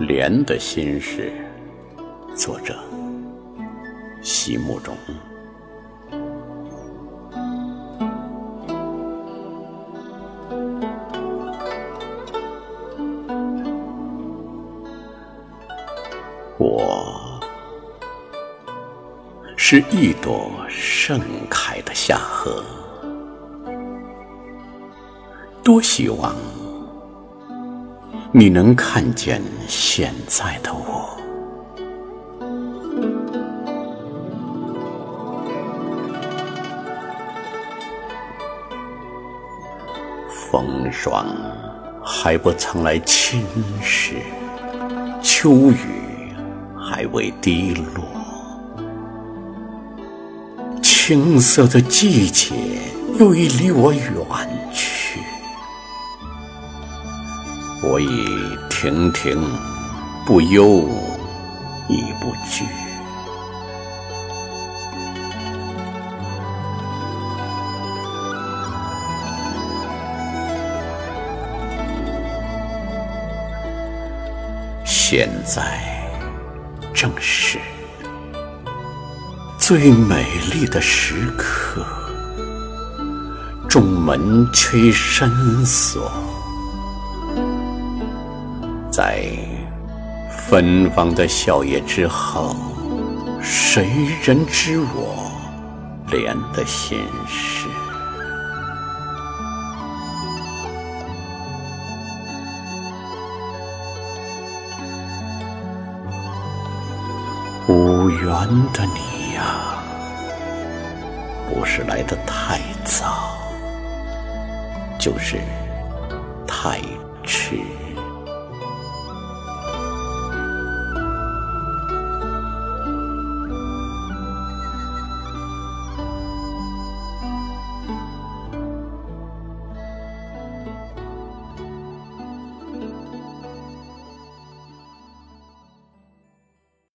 莲的心事，作者：席慕容。我是一朵盛开的夏荷，多希望。你能看见现在的我，风霜还不曾来侵蚀，秋雨还未滴落，青涩的季节又已离我远去。我已亭亭不忧，亦不惧。现在正是最美丽的时刻，众门却已深锁。在芬芳的笑靥之后，谁人知我莲的心事？无缘的你呀，不是来的太早，就是太迟。